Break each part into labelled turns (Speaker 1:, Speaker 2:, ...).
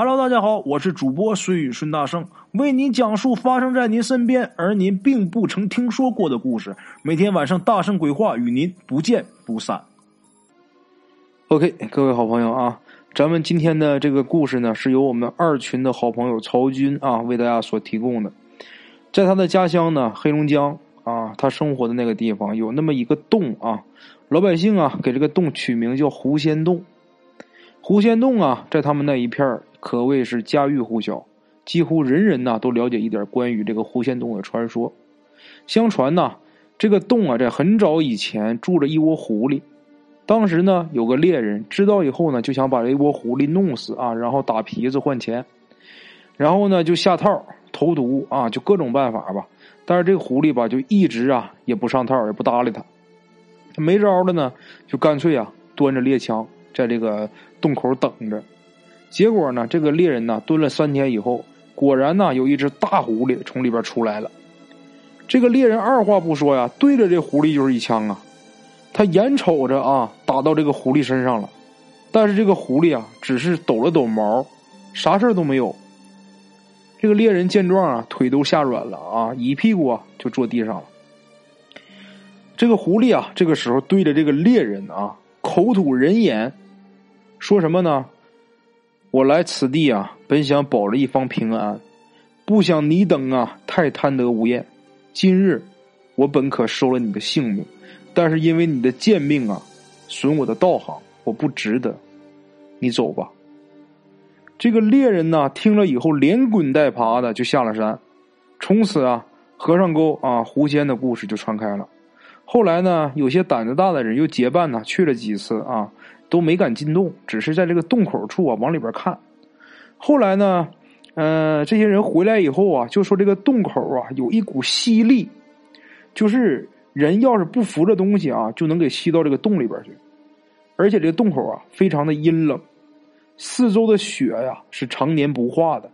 Speaker 1: Hello，大家好，我是主播孙宇孙大圣，为您讲述发生在您身边而您并不曾听说过的故事。每天晚上大圣鬼话与您不见不散。OK，各位好朋友啊，咱们今天的这个故事呢，是由我们二群的好朋友曹军啊为大家所提供的。在他的家乡呢，黑龙江啊，他生活的那个地方有那么一个洞啊，老百姓啊给这个洞取名叫狐仙洞。狐仙洞啊，在他们那一片可谓是家喻户晓，几乎人人呐都了解一点关于这个狐仙洞的传说。相传呐，这个洞啊，在很早以前住着一窝狐狸。当时呢，有个猎人知道以后呢，就想把这一窝狐狸弄死啊，然后打皮子换钱。然后呢，就下套、投毒啊，就各种办法吧。但是这个狐狸吧，就一直啊也不上套，也不搭理他。没招了呢，就干脆啊端着猎枪在这个洞口等着。结果呢，这个猎人呢蹲了三天以后，果然呢有一只大狐狸从里边出来了。这个猎人二话不说呀，对着这狐狸就是一枪啊。他眼瞅着啊打到这个狐狸身上了，但是这个狐狸啊只是抖了抖毛，啥事都没有。这个猎人见状啊，腿都吓软了啊，一屁股啊就坐地上了。这个狐狸啊，这个时候对着这个猎人啊口吐人言，说什么呢？我来此地啊，本想保了一方平安，不想你等啊太贪得无厌。今日我本可收了你的性命，但是因为你的贱命啊，损我的道行，我不值得。你走吧。这个猎人呢，听了以后连滚带爬的就下了山。从此啊，和尚沟啊狐仙的故事就传开了。后来呢，有些胆子大的人又结伴呢去了几次啊。都没敢进洞，只是在这个洞口处啊往里边看。后来呢，呃，这些人回来以后啊，就说这个洞口啊有一股吸力，就是人要是不扶着东西啊，就能给吸到这个洞里边去。而且这个洞口啊非常的阴冷，四周的雪呀是常年不化的。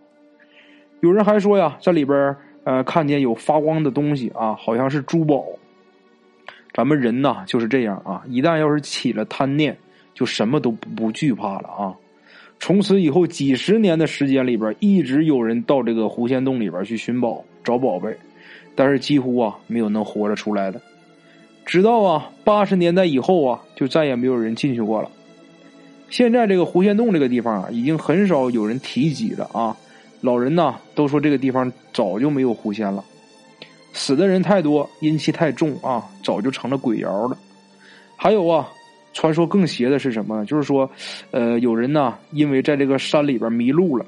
Speaker 1: 有人还说呀，在里边呃看见有发光的东西啊，好像是珠宝。咱们人呐就是这样啊，一旦要是起了贪念。就什么都不惧怕了啊！从此以后几十年的时间里边，一直有人到这个狐仙洞里边去寻宝找宝贝，但是几乎啊没有能活着出来的。直到啊八十年代以后啊，就再也没有人进去过了。现在这个狐仙洞这个地方啊，已经很少有人提及了啊。老人呢都说这个地方早就没有狐仙了，死的人太多，阴气太重啊，早就成了鬼窑了。还有啊。传说更邪的是什么呢？就是说，呃，有人呢，因为在这个山里边迷路了，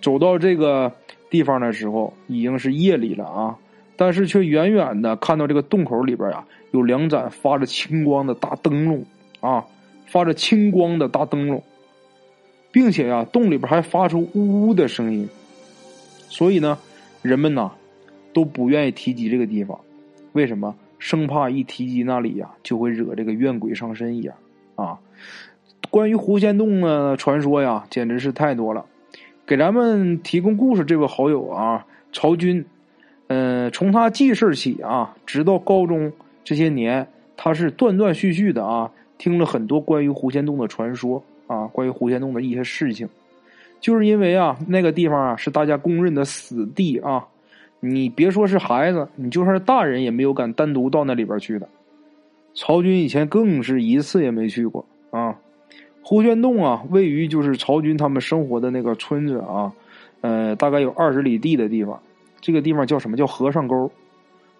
Speaker 1: 走到这个地方的时候，已经是夜里了啊，但是却远远的看到这个洞口里边啊，有两盏发着青光的大灯笼啊，发着青光的大灯笼，并且呀，洞里边还发出呜呜的声音，所以呢，人们呐都不愿意提及这个地方，为什么？生怕一提及那里呀，就会惹这个怨鬼上身一样。啊，关于狐仙洞的传说呀，简直是太多了。给咱们提供故事这位好友啊，曹军，嗯，从他记事起啊，直到高中这些年，他是断断续续的啊，听了很多关于狐仙洞的传说啊，关于狐仙洞的一些事情。就是因为啊，那个地方啊是大家公认的死地啊，你别说是孩子，你就算是大人也没有敢单独到那里边去的。曹军以前更是一次也没去过啊！狐仙洞啊，位于就是曹军他们生活的那个村子啊，呃，大概有二十里地的地方。这个地方叫什么叫和尚沟？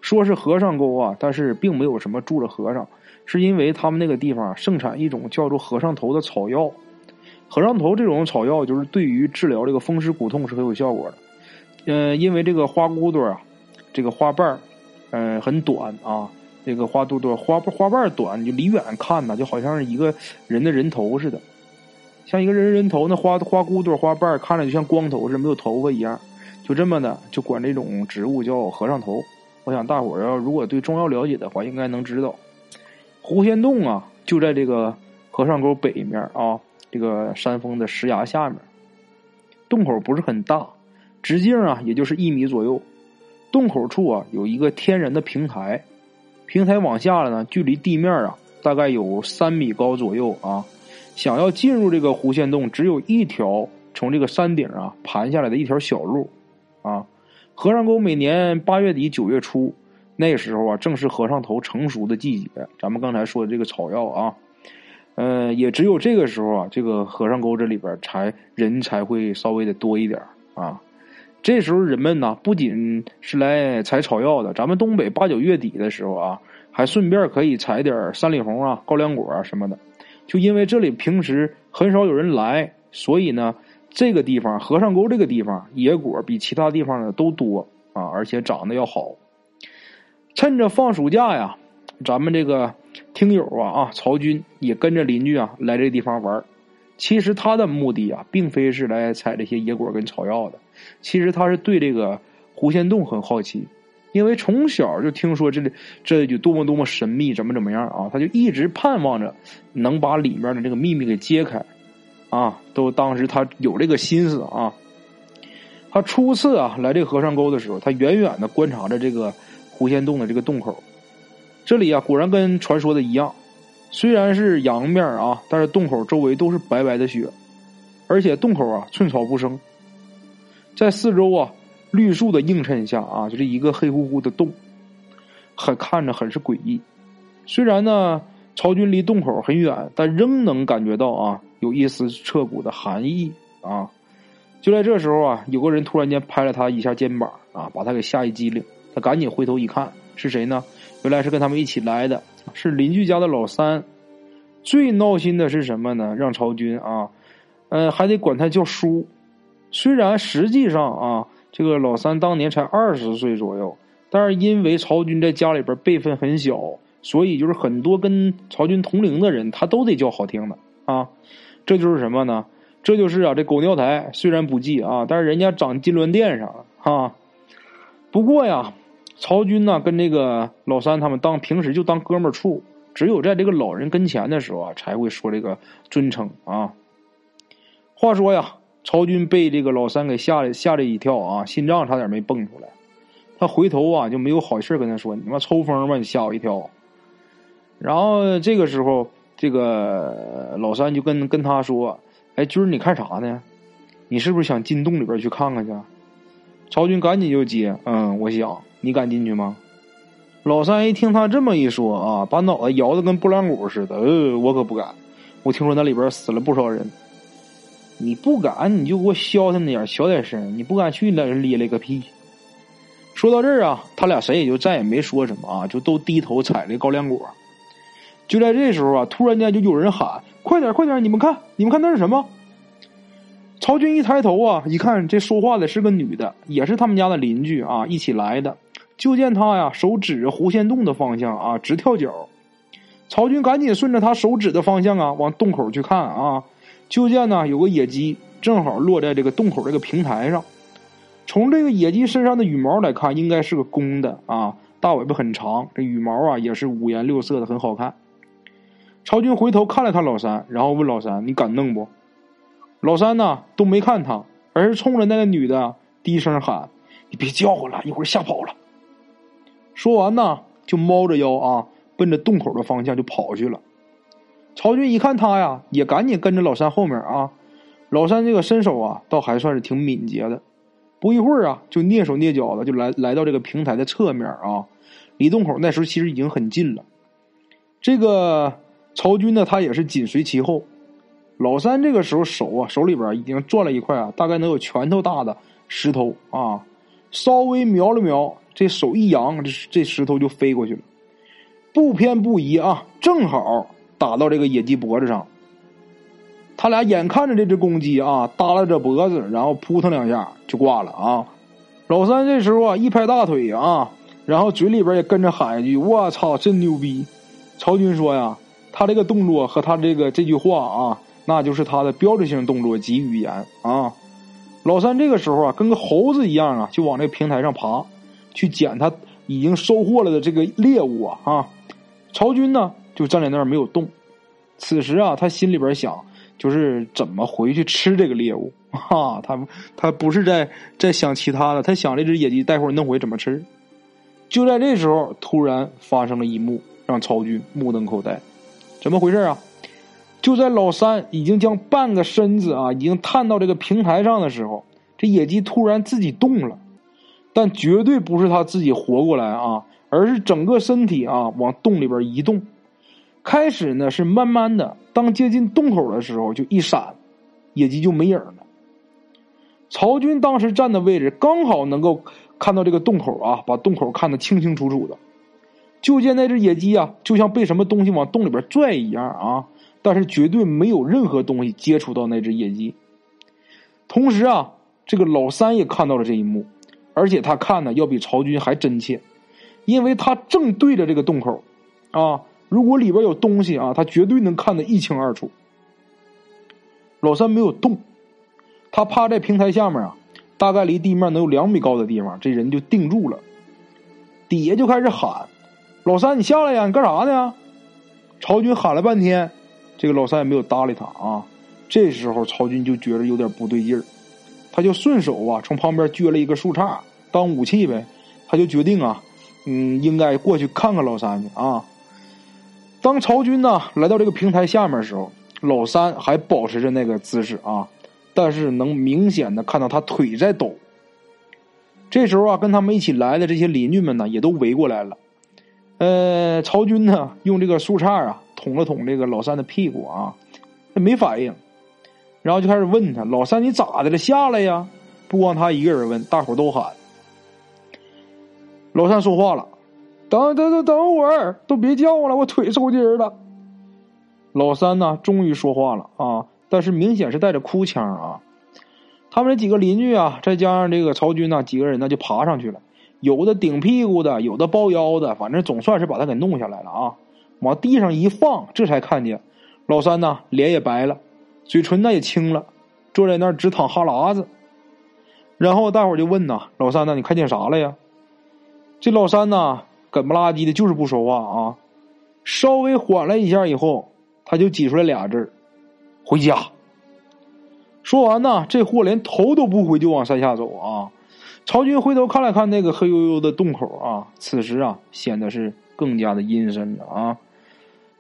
Speaker 1: 说是和尚沟啊，但是并没有什么住着和尚，是因为他们那个地方盛产一种叫做和尚头的草药。和尚头这种草药就是对于治疗这个风湿骨痛是很有效果的。嗯，因为这个花骨朵啊，这个花瓣嗯，很短啊。这个花肚朵花花瓣短，你就离远看呢，就好像是一个人的人头似的，像一个人人头。那花花骨朵花瓣看着就像光头似的，没有头发一样。就这么的，就管这种植物叫和尚头。我想大伙儿要如果对中药了解的话，应该能知道。狐仙洞啊，就在这个和尚沟北面啊，这个山峰的石崖下面。洞口不是很大，直径啊也就是一米左右。洞口处啊有一个天然的平台。平台往下了呢，距离地面啊大概有三米高左右啊。想要进入这个狐仙洞，只有一条从这个山顶啊盘下来的一条小路，啊，和尚沟每年八月底九月初那时候啊，正是和尚头成熟的季节。咱们刚才说的这个草药啊，呃，也只有这个时候啊，这个和尚沟这里边才人才会稍微的多一点啊。这时候人们呢，不仅是来采草药的，咱们东北八九月底的时候啊，还顺便可以采点山里红啊、高粱果啊什么的。就因为这里平时很少有人来，所以呢，这个地方和尚沟这个地方野果比其他地方的都多啊，而且长得要好。趁着放暑假呀，咱们这个听友啊啊，曹军也跟着邻居啊来这地方玩。其实他的目的啊，并非是来采这些野果跟草药的，其实他是对这个狐仙洞很好奇。因为从小就听说这里这就多么多么神秘，怎么怎么样啊？他就一直盼望着能把里面的这个秘密给揭开，啊，都当时他有这个心思啊。他初次啊来这个和尚沟的时候，他远远的观察着这个狐仙洞的这个洞口，这里啊果然跟传说的一样，虽然是阳面啊，但是洞口周围都是白白的雪，而且洞口啊寸草不生，在四周啊。绿树的映衬下啊，就是一个黑乎乎的洞，很看着很是诡异。虽然呢，曹军离洞口很远，但仍能感觉到啊，有一丝彻骨的寒意啊。就在这时候啊，有个人突然间拍了他一下肩膀啊，把他给吓一激灵。他赶紧回头一看，是谁呢？原来是跟他们一起来的，是邻居家的老三。最闹心的是什么呢？让曹军啊，呃，还得管他叫叔。虽然实际上啊。这个老三当年才二十岁左右，但是因为曹军在家里边辈分很小，所以就是很多跟曹军同龄的人，他都得叫好听的啊。这就是什么呢？这就是啊，这狗尿台虽然不济啊，但是人家长金銮殿上了哈。不过呀，曹军呢跟这个老三他们当平时就当哥们处，只有在这个老人跟前的时候啊，才会说这个尊称啊。话说呀。曹军被这个老三给吓了吓了一跳啊，心脏差点没蹦出来。他回头啊就没有好气跟他说：“你妈抽风吧，你吓我一跳。”然后这个时候，这个老三就跟跟他说：“哎，军儿你看啥呢？你是不是想进洞里边去看看去？”曹军赶紧就接：“嗯，我想。你敢进去吗？”老三一听他这么一说啊，把脑袋摇的跟拨浪鼓似的。呃，我可不敢。我听说那里边死了不少人。你不敢，你就给我消停点，小点声。你不敢去，那咧咧个屁！说到这儿啊，他俩谁也就再也没说什么啊，就都低头采这高粱果。就在这时候啊，突然间就有人喊：“快点，快点！你们看，你们看那是什么？”曹军一抬头啊，一看这说话的是个女的，也是他们家的邻居啊，一起来的。就见他呀，手指着狐仙洞的方向啊，直跳脚。曹军赶紧顺着他手指的方向啊，往洞口去看啊。就见呢，有个野鸡正好落在这个洞口这个平台上。从这个野鸡身上的羽毛来看，应该是个公的啊，大尾巴很长，这羽毛啊也是五颜六色的，很好看。曹军回头看了看老三，然后问老三：“你敢弄不？”老三呢都没看他，而是冲着那个女的低声喊：“你别叫唤了，一会儿吓跑了。”说完呢，就猫着腰啊，奔着洞口的方向就跑去了。曹军一看他呀，也赶紧跟着老三后面啊。老三这个身手啊，倒还算是挺敏捷的。不一会儿啊，就蹑手蹑脚的就来来到这个平台的侧面啊。离洞口那时候其实已经很近了。这个曹军呢，他也是紧随其后。老三这个时候手啊，手里边已经攥了一块啊，大概能有拳头大的石头啊。稍微瞄了瞄，这手一扬，这这石头就飞过去了，不偏不倚啊，正好。打到这个野鸡脖子上，他俩眼看着这只公鸡啊耷拉着脖子，然后扑腾两下就挂了啊。老三这时候啊一拍大腿啊，然后嘴里边也跟着喊一句：“我操，真牛逼！”曹军说呀，他这个动作和他这个这句话啊，那就是他的标志性动作及语言啊。老三这个时候啊，跟个猴子一样啊，就往这个平台上爬，去捡他已经收获了的这个猎物啊。啊，曹军呢？就站在那儿没有动。此时啊，他心里边想，就是怎么回去吃这个猎物啊？他他不是在在想其他的，他想这只野鸡待会儿弄回怎么吃。就在这时候，突然发生了一幕，让曹军目瞪口呆。怎么回事啊？就在老三已经将半个身子啊已经探到这个平台上的时候，这野鸡突然自己动了，但绝对不是他自己活过来啊，而是整个身体啊往洞里边移动。开始呢是慢慢的，当接近洞口的时候就一闪，野鸡就没影了。曹军当时站的位置刚好能够看到这个洞口啊，把洞口看得清清楚楚的。就见那只野鸡啊，就像被什么东西往洞里边拽一样啊。但是绝对没有任何东西接触到那只野鸡。同时啊，这个老三也看到了这一幕，而且他看呢要比曹军还真切，因为他正对着这个洞口，啊，如果里边有东西啊，他绝对能看得一清二楚。老三没有动，他趴在平台下面啊，大概离地面能有两米高的地方，这人就定住了，底下就开始喊：“老三，你下来呀，你干啥呢？”曹军喊了半天。这个老三也没有搭理他啊。这时候曹军就觉得有点不对劲儿，他就顺手啊从旁边撅了一个树杈当武器呗。他就决定啊，嗯，应该过去看看老三去啊。当曹军呢来到这个平台下面的时候，老三还保持着那个姿势啊，但是能明显的看到他腿在抖。这时候啊，跟他们一起来的这些邻居们呢，也都围过来了。呃，曹军呢用这个树杈啊。捅了捅这个老三的屁股啊，他没反应，然后就开始问他：“老三，你咋的了？下来呀！”不光他一个人问，大伙都喊。老三说话了：“等等等等会儿，都别叫了，我腿抽筋了。”老三呢，终于说话了啊，但是明显是带着哭腔啊。他们这几个邻居啊，再加上这个曹军呢，几个人呢就爬上去了，有的顶屁股的，有的抱腰的，反正总算是把他给弄下来了啊。往地上一放，这才看见老三呢，脸也白了，嘴唇呢也青了，坐在那儿直淌哈喇子。然后大伙就问呐：“老三呢？你看见啥了呀？”这老三呢，梗不拉几的，就是不说话啊。稍微缓了一下以后，他就挤出来俩字回家。”说完呢，这货连头都不回就往山下走啊。曹军回头看了看那个黑黝黝的洞口啊，此时啊，显得是更加的阴森了啊。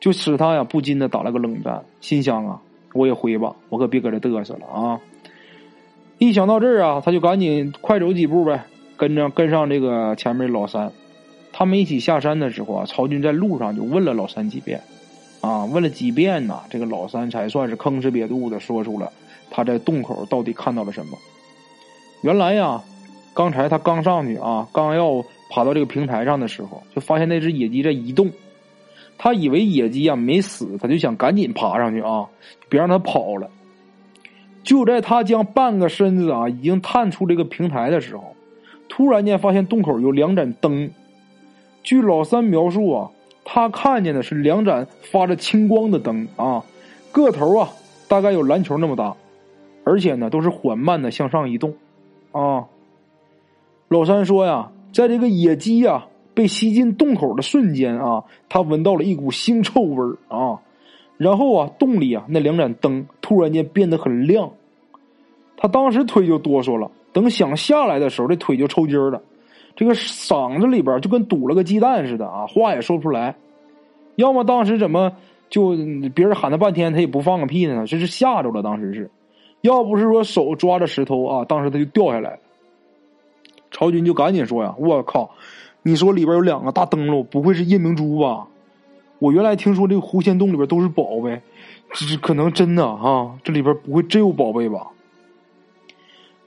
Speaker 1: 就使他呀不禁的打了个冷战，心想啊，我也回吧，我可别搁这嘚瑟了啊！一想到这儿啊，他就赶紧快走几步呗，跟着跟上这个前面老三。他们一起下山的时候啊，曹军在路上就问了老三几遍，啊，问了几遍呢，这个老三才算是吭哧瘪肚的说出了他在洞口到底看到了什么。原来呀，刚才他刚上去啊，刚要爬到这个平台上的时候，就发现那只野鸡在移动。他以为野鸡啊没死，他就想赶紧爬上去啊，别让它跑了。就在他将半个身子啊已经探出这个平台的时候，突然间发现洞口有两盏灯。据老三描述啊，他看见的是两盏发着青光的灯啊，个头啊大概有篮球那么大，而且呢都是缓慢的向上移动啊。老三说呀，在这个野鸡呀。被吸进洞口的瞬间啊，他闻到了一股腥臭味儿啊，然后啊，洞里啊那两盏灯突然间变得很亮，他当时腿就哆嗦了，等想下来的时候，这腿就抽筋了，这个嗓子里边就跟堵了个鸡蛋似的啊，话也说不出来，要么当时怎么就别人喊他半天他也不放个屁呢？这是吓着了，当时是，要不是说手抓着石头啊，当时他就掉下来了。曹军就赶紧说呀：“我靠！”你说里边有两个大灯笼，不会是夜明珠吧？我原来听说这个狐仙洞里边都是宝贝，这可能真的哈，这里边不会真有宝贝吧？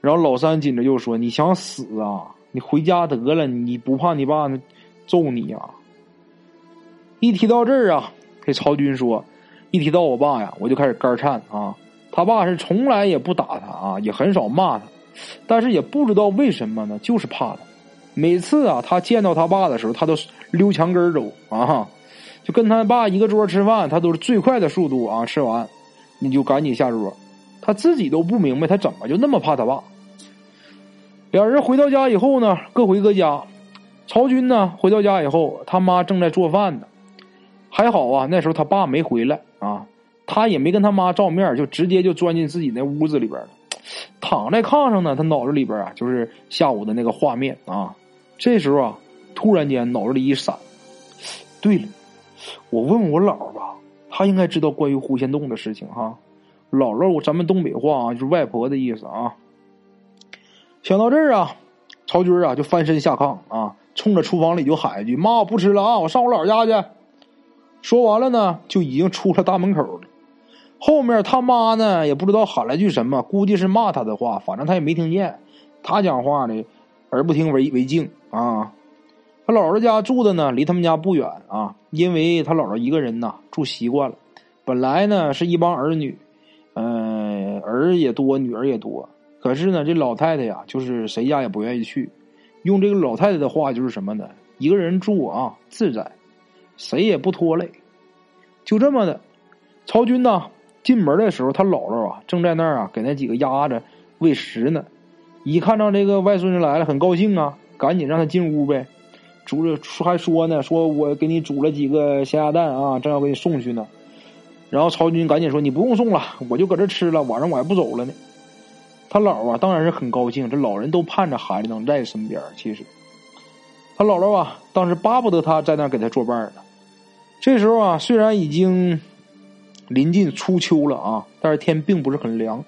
Speaker 1: 然后老三紧着又说：“你想死啊？你回家得了，你不怕你爸揍你呀？”一提到这儿啊，这曹军说：“一提到我爸呀，我就开始肝颤啊。他爸是从来也不打他啊，也很少骂他，但是也不知道为什么呢，就是怕他。”每次啊，他见到他爸的时候，他都溜墙根走啊，就跟他爸一个桌吃饭，他都是最快的速度啊，吃完你就赶紧下桌。他自己都不明白，他怎么就那么怕他爸。两人回到家以后呢，各回各家。曹军呢，回到家以后，他妈正在做饭呢。还好啊，那时候他爸没回来啊，他也没跟他妈照面，就直接就钻进自己那屋子里边了，躺在炕上呢。他脑子里边啊，就是下午的那个画面啊。这时候啊，突然间脑子里一闪，对了，我问我姥吧，他应该知道关于狐仙洞的事情哈。姥姥，咱们东北话啊，就是外婆的意思啊。想到这儿啊，曹军啊就翻身下炕啊，冲着厨房里就喊一句：“妈，我不吃了啊，我上我姥家去。”说完了呢，就已经出了大门口了。后面他妈呢，也不知道喊了句什么，估计是骂他的话，反正他也没听见。他讲话呢，耳不听为为净啊。他姥姥家住的呢，离他们家不远啊，因为他姥姥一个人呐，住习惯了。本来呢是一帮儿女，嗯，儿也多，女儿也多。可是呢，这老太太呀，就是谁家也不愿意去。用这个老太太的话就是什么呢？一个人住啊，自在，谁也不拖累。就这么的，曹军呢进门的时候，他姥姥啊正在那儿啊给那几个鸭子喂食呢。一看到这个外孙子来了，很高兴啊，赶紧让他进屋呗。煮了还说呢，说我给你煮了几个咸鸭蛋啊，正要给你送去呢。然后曹军赶紧说：“你不用送了，我就搁这吃了，晚上我还不走了呢。”他姥啊，当然是很高兴，这老人都盼着孩子能在身边。其实，他姥姥啊，当时巴不得他在那给他作伴呢。这时候啊，虽然已经临近初秋了啊，但是天并不是很凉。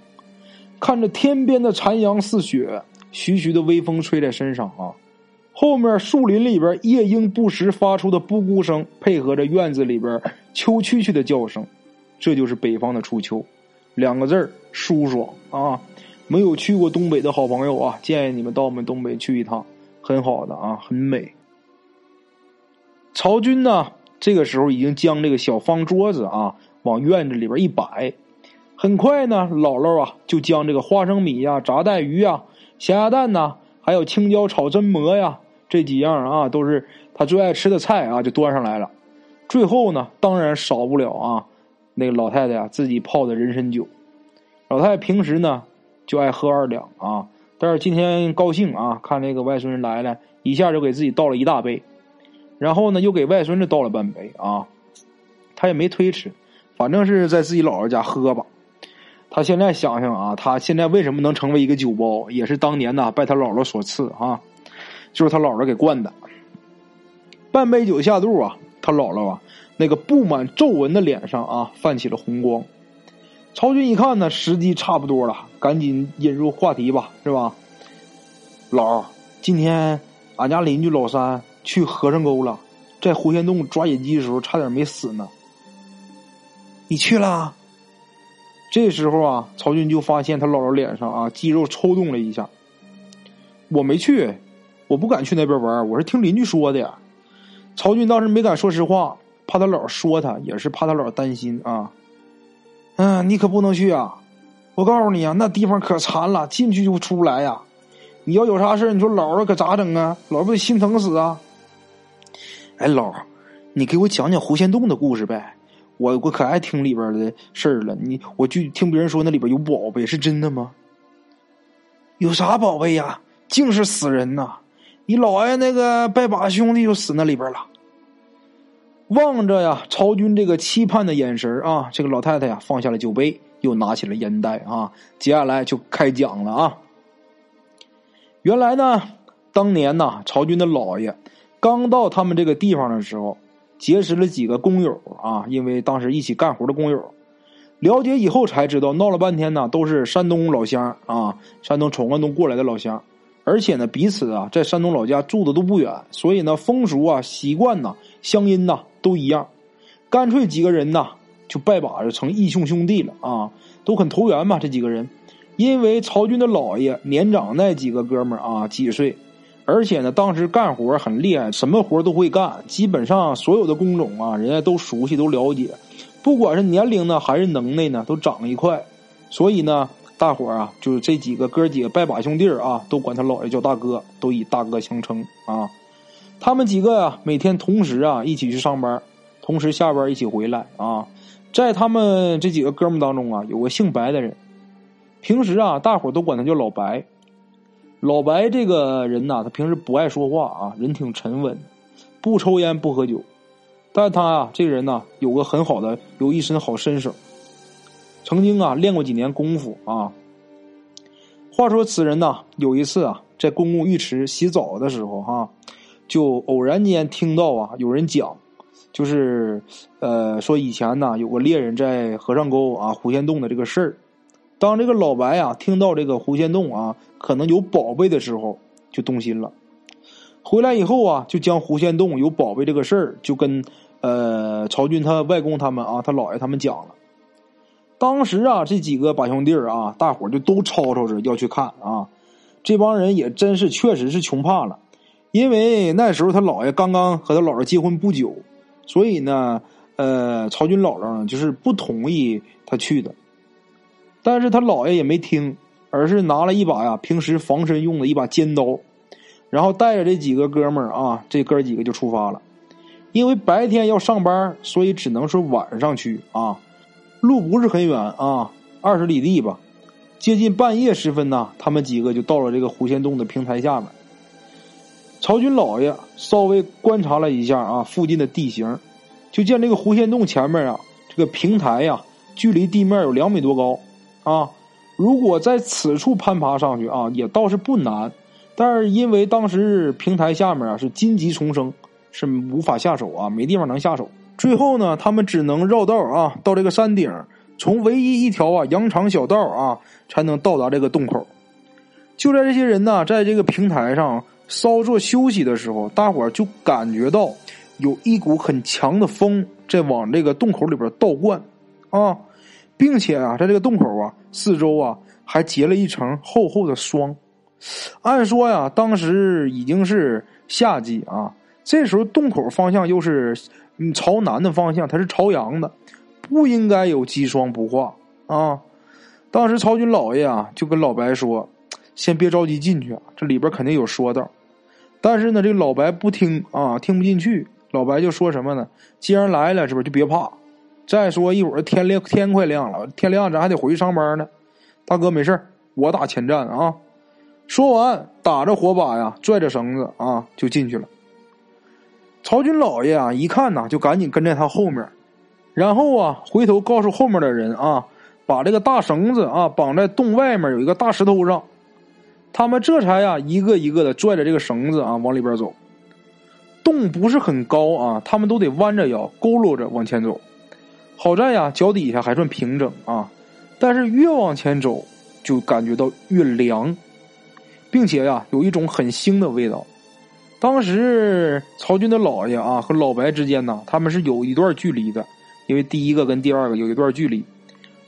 Speaker 1: 看着天边的残阳似雪，徐徐的微风吹在身上啊。后面树林里边夜莺不时发出的布谷声，配合着院子里边秋蛐蛐的叫声，这就是北方的初秋，两个字儿舒爽啊！没有去过东北的好朋友啊，建议你们到我们东北去一趟，很好的啊，很美。曹军呢，这个时候已经将这个小方桌子啊往院子里边一摆，很快呢，姥姥啊就将这个花生米呀、炸带鱼呀、咸鸭蛋呐，还有青椒炒榛蘑呀。这几样啊，都是他最爱吃的菜啊，就端上来了。最后呢，当然少不了啊，那个老太太啊自己泡的人参酒。老太太平时呢就爱喝二两啊，但是今天高兴啊，看那个外孙子来了，一下就给自己倒了一大杯，然后呢又给外孙子倒了半杯啊。他也没推迟，反正是在自己姥姥家喝吧。他现在想想啊，他现在为什么能成为一个酒包，也是当年呐拜他姥姥所赐啊。就是他姥姥给灌的，半杯酒下肚啊，他姥姥啊那个布满皱纹的脸上啊泛起了红光。曹军一看呢，时机差不多了，赶紧引入话题吧，是吧？老，今天俺家邻居老三去和尚沟了，在狐仙洞抓野鸡的时候差点没死呢。你去了？这时候啊，曹军就发现他姥姥脸上啊肌肉抽动了一下。我没去。我不敢去那边玩，我是听邻居说的。曹军当时没敢说实话，怕他姥说他，也是怕他姥担心啊。嗯，你可不能去啊！我告诉你啊，那地方可残了，进去就出不来呀。你要有啥事你说姥姥可咋整啊？姥不得心疼死啊！哎，姥，你给我讲讲狐仙洞的故事呗，我我可爱听里边的事儿了。你我就听别人说那里边有宝贝，是真的吗？有啥宝贝呀？净是死人呐！你姥爷那个拜把兄弟就死那里边了。望着呀，曹军这个期盼的眼神啊，这个老太太呀放下了酒杯，又拿起了烟袋啊，接下来就开讲了啊。原来呢，当年呢，曹军的姥爷刚到他们这个地方的时候，结识了几个工友啊，因为当时一起干活的工友，了解以后才知道，闹了半天呢，都是山东老乡啊，山东闯关东过来的老乡。而且呢，彼此啊在山东老家住的都不远，所以呢风俗啊习惯呐乡音呐都一样，干脆几个人呐就拜把子成义兄兄弟了啊，都很投缘嘛这几个人。因为曹军的老爷年长那几个哥们儿啊几岁，而且呢当时干活很厉害，什么活都会干，基本上所有的工种啊人家都熟悉都了解，不管是年龄呢还是能耐呢都长一块，所以呢。大伙儿啊，就是这几个哥几个拜把兄弟啊，都管他姥爷叫大哥，都以大哥相称啊。他们几个呀，每天同时啊一起去上班，同时下班一起回来啊。在他们这几个哥们当中啊，有个姓白的人，平时啊，大伙都管他叫老白。老白这个人呐，他平时不爱说话啊，人挺沉稳，不抽烟不喝酒，但他啊，这个人呢，有个很好的，有一身好身手。曾经啊练过几年功夫啊。话说此人呐，有一次啊在公共浴池洗澡的时候哈，就偶然间听到啊有人讲，就是呃说以前呢有个猎人在和尚沟啊狐仙洞的这个事儿。当这个老白啊听到这个狐仙洞啊可能有宝贝的时候，就动心了。回来以后啊，就将狐仙洞有宝贝这个事儿就跟呃曹军他外公他们啊他姥爷他们讲了。当时啊，这几个把兄弟啊，大伙就都吵吵着要去看啊。这帮人也真是确实是穷怕了，因为那时候他姥爷刚刚和他姥姥结婚不久，所以呢，呃，曹军姥姥呢就是不同意他去的。但是他姥爷也没听，而是拿了一把呀平时防身用的一把尖刀，然后带着这几个哥们儿啊，这哥几个就出发了。因为白天要上班，所以只能是晚上去啊。路不是很远啊，二十里地吧。接近半夜时分呢，他们几个就到了这个狐仙洞的平台下面。曹军老爷稍微观察了一下啊，附近的地形，就见这个狐仙洞前面啊，这个平台呀，距离地面有两米多高啊。如果在此处攀爬上去啊，也倒是不难。但是因为当时平台下面啊是荆棘丛生，是无法下手啊，没地方能下手。最后呢，他们只能绕道啊，到这个山顶，从唯一一条啊羊肠小道啊，才能到达这个洞口。就在这些人呢，在这个平台上稍作休息的时候，大伙儿就感觉到有一股很强的风在往这个洞口里边倒灌啊，并且啊，在这个洞口啊四周啊还结了一层厚厚的霜。按说呀，当时已经是夏季啊，这时候洞口方向又是。朝南的方向，它是朝阳的，不应该有积霜不化啊。当时曹军老爷啊，就跟老白说：“先别着急进去啊，这里边肯定有说道。”但是呢，这个老白不听啊，听不进去。老白就说什么呢？既然来了，是不是就别怕？再说一会儿天亮，天快亮了，天亮咱还得回去上班呢。大哥没事我打前站啊。说完，打着火把呀，拽着绳子啊，就进去了。曹军老爷啊，一看呐，就赶紧跟在他后面，然后啊，回头告诉后面的人啊，把这个大绳子啊绑在洞外面有一个大石头上。他们这才呀，一个一个的拽着这个绳子啊往里边走。洞不是很高啊，他们都得弯着腰佝偻着往前走。好在呀，脚底下还算平整啊，但是越往前走就感觉到越凉，并且呀，有一种很腥的味道。当时曹军的老爷啊和老白之间呢，他们是有一段距离的，因为第一个跟第二个有一段距离。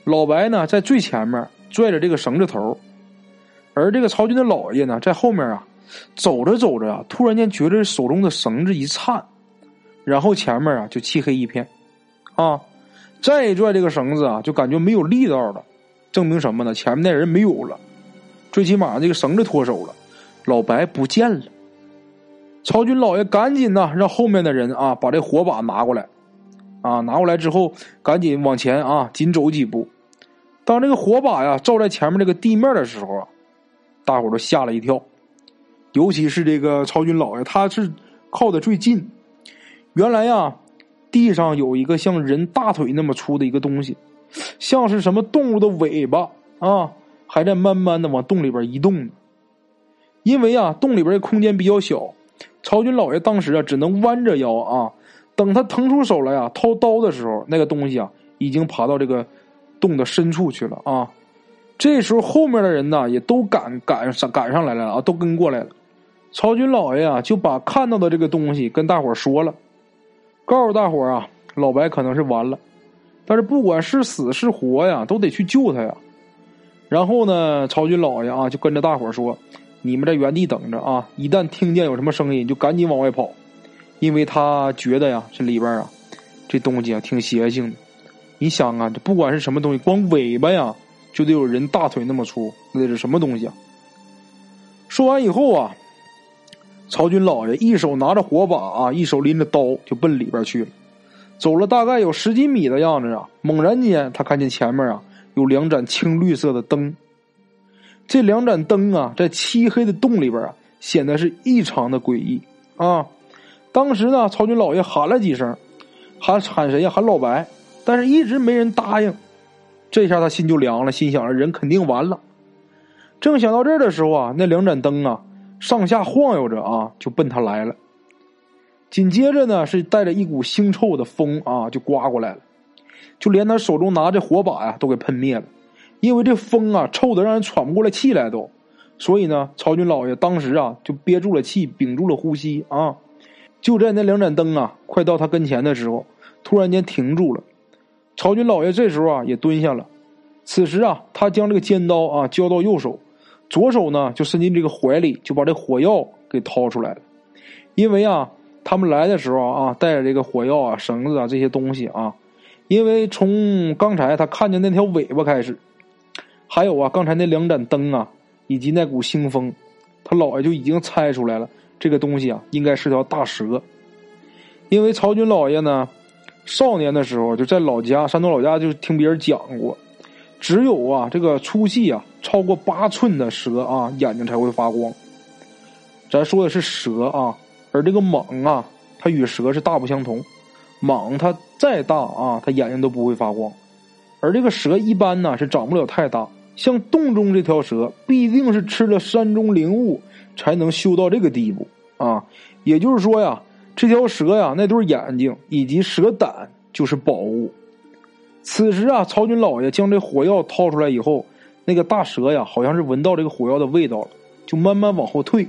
Speaker 1: 老白呢在最前面拽着这个绳子头，而这个曹军的老爷呢在后面啊，走着走着啊，突然间觉得手中的绳子一颤，然后前面啊就漆黑一片，啊，再拽这个绳子啊，就感觉没有力道了，证明什么呢？前面那人没有了，最起码这个绳子脱手了，老白不见了。曹军老爷赶紧呐，让后面的人啊把这火把拿过来，啊拿过来之后，赶紧往前啊紧走几步。当这个火把呀照在前面这个地面的时候啊，大伙都吓了一跳，尤其是这个曹军老爷，他是靠的最近。原来呀，地上有一个像人大腿那么粗的一个东西，像是什么动物的尾巴啊，还在慢慢的往洞里边移动呢。因为啊，洞里边的空间比较小。曹军老爷当时啊，只能弯着腰啊，等他腾出手来啊，掏刀的时候，那个东西啊，已经爬到这个洞的深处去了啊。这时候后面的人呢，也都赶赶上赶上来了啊，都跟过来了。曹军老爷啊，就把看到的这个东西跟大伙说了，告诉大伙啊，老白可能是完了，但是不管是死是活呀，都得去救他呀。然后呢，曹军老爷啊，就跟着大伙说。你们在原地等着啊！一旦听见有什么声音，就赶紧往外跑，因为他觉得呀，这里边啊，这东西啊挺邪性的。你想啊，这不管是什么东西，光尾巴呀，就得有人大腿那么粗，那是什么东西啊？说完以后啊，曹军老爷一手拿着火把啊，一手拎着刀，就奔里边去了。走了大概有十几米的样子啊，猛然间他看见前面啊有两盏青绿色的灯。这两盏灯啊，在漆黑的洞里边啊，显得是异常的诡异啊！当时呢，曹军老爷喊了几声，喊喊谁呀？喊老白，但是一直没人答应。这下他心就凉了，心想着人肯定完了。正想到这儿的时候啊，那两盏灯啊，上下晃悠着啊，就奔他来了。紧接着呢，是带着一股腥臭的风啊，就刮过来了，就连他手中拿着火把呀，都给喷灭了。因为这风啊，臭的让人喘不过来气来都。所以呢，曹军老爷当时啊，就憋住了气，屏住了呼吸啊。就在那两盏灯啊，快到他跟前的时候，突然间停住了。曹军老爷这时候啊，也蹲下了。此时啊，他将这个尖刀啊交到右手，左手呢就伸进这个怀里，就把这火药给掏出来了。因为啊，他们来的时候啊，带着这个火药啊、绳子啊这些东西啊。因为从刚才他看见那条尾巴开始，还有啊，刚才那两盏灯啊，以及那股腥风，他姥爷就已经猜出来了，这个东西啊，应该是条大蛇。因为曹军老爷呢，少年的时候就在老家山东老家，就听别人讲过。只有啊，这个粗细啊超过八寸的蛇啊，眼睛才会发光。咱说的是蛇啊，而这个蟒啊，它与蛇是大不相同。蟒它再大啊，它眼睛都不会发光。而这个蛇一般呢是长不了太大。像洞中这条蛇，必定是吃了山中灵物，才能修到这个地步啊。也就是说呀，这条蛇呀，那对眼睛以及蛇胆就是宝物。此时啊，曹军老爷将这火药掏出来以后，那个大蛇呀，好像是闻到这个火药的味道了，就慢慢往后退。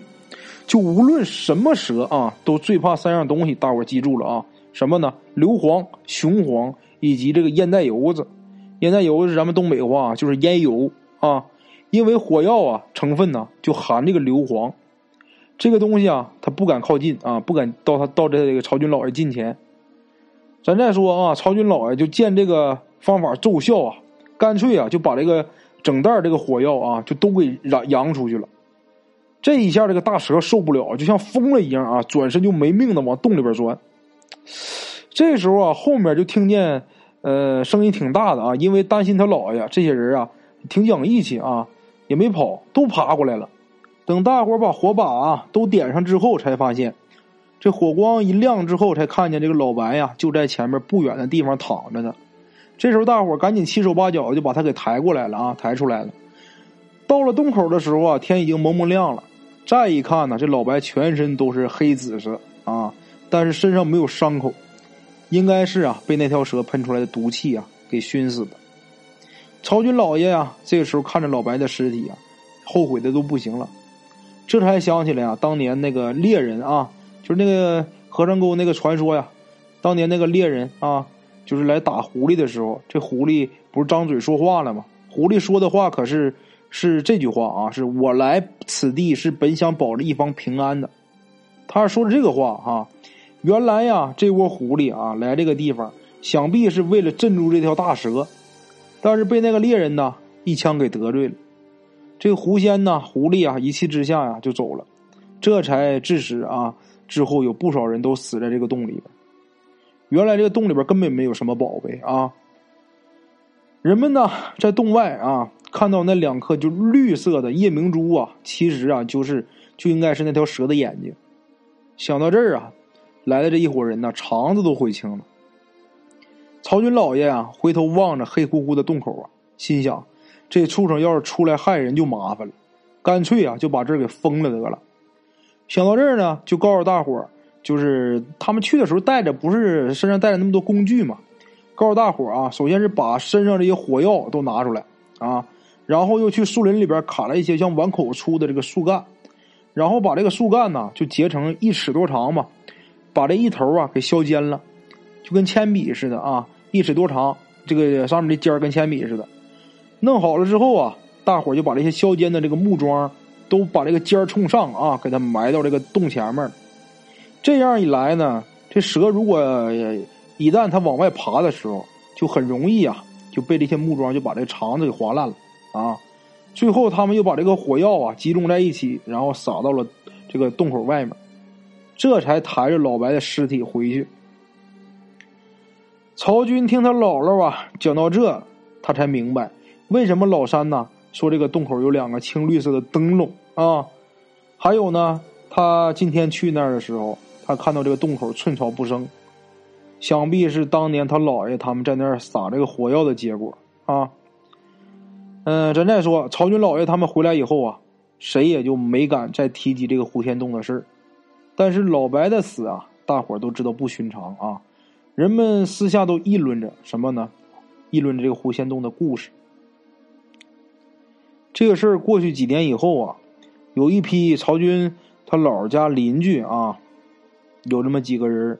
Speaker 1: 就无论什么蛇啊，都最怕三样东西，大伙记住了啊？什么呢？硫磺、雄黄以及这个烟袋油子。烟袋油是咱们东北话，就是烟油啊。因为火药啊成分呢就含这个硫磺，这个东西啊，他不敢靠近啊，不敢到他到这个曹军老爷近前。咱再说啊，曹军老爷就见这个方法奏效啊，干脆啊就把这个整袋这个火药啊就都给扬扬出去了。这一下，这个大蛇受不了，就像疯了一样啊，转身就没命的往洞里边钻。这时候啊，后面就听见呃声音挺大的啊，因为担心他姥爷，这些人啊挺讲义气啊，也没跑，都爬过来了。等大伙把火把啊都点上之后，才发现。这火光一亮之后，才看见这个老白呀，就在前面不远的地方躺着呢。这时候，大伙赶紧七手八脚就把他给抬过来了啊，抬出来了。到了洞口的时候啊，天已经蒙蒙亮了。再一看呢，这老白全身都是黑紫色啊，但是身上没有伤口，应该是啊被那条蛇喷出来的毒气啊给熏死的。曹军老爷呀，这个时候看着老白的尸体啊，后悔的都不行了。这才想起来啊，当年那个猎人啊。就是那个和尚沟那个传说呀，当年那个猎人啊，就是来打狐狸的时候，这狐狸不是张嘴说话了吗？狐狸说的话可是是这句话啊，是我来此地是本想保着一方平安的。他说的这个话哈。原来呀，这窝狐狸啊来这个地方，想必是为了镇住这条大蛇，但是被那个猎人呢一枪给得罪了。这狐仙呢，狐狸啊一气之下呀就走了，这才致使啊。之后有不少人都死在这个洞里边。原来这个洞里边根本没有什么宝贝啊。人们呢在洞外啊看到那两颗就绿色的夜明珠啊，其实啊就是就应该是那条蛇的眼睛。想到这儿啊，来的这一伙人呢肠子都悔青了。曹军老爷啊回头望着黑乎乎的洞口啊，心想这畜生要是出来害人就麻烦了，干脆啊就把这儿给封了得了。想到这儿呢，就告诉大伙儿，就是他们去的时候带着不是身上带着那么多工具嘛，告诉大伙啊，首先是把身上这些火药都拿出来啊，然后又去树林里边砍了一些像碗口粗的这个树干，然后把这个树干呢就截成一尺多长嘛，把这一头啊给削尖了，就跟铅笔似的啊，一尺多长，这个上面的尖跟铅笔似的，弄好了之后啊，大伙就把这些削尖的这个木桩。都把这个尖冲上啊，给它埋到这个洞前面这样一来呢，这蛇如果一旦它往外爬的时候，就很容易啊，就被这些木桩就把这肠子给划烂了啊。最后他们又把这个火药啊集中在一起，然后撒到了这个洞口外面，这才抬着老白的尸体回去。曹军听他姥姥啊讲到这，他才明白为什么老三呢说这个洞口有两个青绿色的灯笼。啊，还有呢，他今天去那儿的时候，他看到这个洞口寸草不生，想必是当年他姥爷他们在那儿撒这个火药的结果啊。嗯，咱再说曹军老爷他们回来以后啊，谁也就没敢再提及这个胡天洞的事儿。但是老白的死啊，大伙儿都知道不寻常啊。人们私下都议论着什么呢？议论着这个狐仙洞的故事。这个事儿过去几年以后啊，有一批曹军他姥家邻居啊，有这么几个人，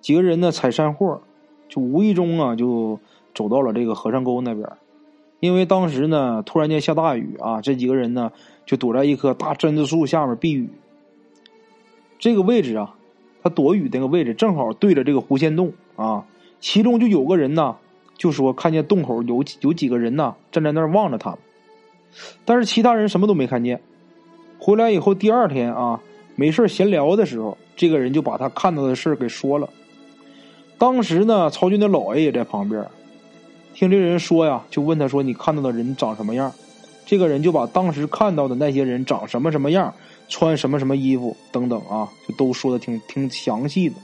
Speaker 1: 几个人呢采山货，就无意中啊就走到了这个和尚沟那边。因为当时呢突然间下大雨啊，这几个人呢就躲在一棵大榛子树下面避雨。这个位置啊，他躲雨那个位置正好对着这个狐仙洞啊，其中就有个人呢就说看见洞口有有几个人呢站在那儿望着他。但是其他人什么都没看见。回来以后，第二天啊，没事闲聊的时候，这个人就把他看到的事给说了。当时呢，曹军的老爷也在旁边，听这人说呀，就问他说：“你看到的人长什么样？”这个人就把当时看到的那些人长什么什么样，穿什么什么衣服等等啊，就都说的挺挺详细的。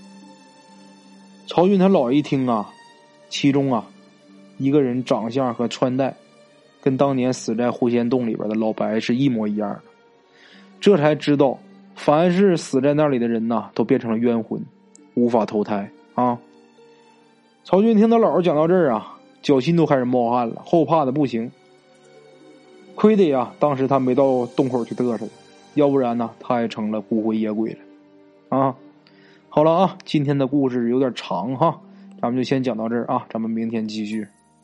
Speaker 1: 曹军他姥爷一听啊，其中啊，一个人长相和穿戴。跟当年死在狐仙洞里边的老白是一模一样的，这才知道，凡是死在那里的人呐，都变成了冤魂，无法投胎啊。曹军听他姥姥讲到这儿啊，脚心都开始冒汗了，后怕的不行。亏得呀，当时他没到洞口去嘚瑟，要不然呢，他也成了孤魂野鬼了啊。好了啊，今天的故事有点长哈，咱们就先讲到这儿啊，咱们明天继续。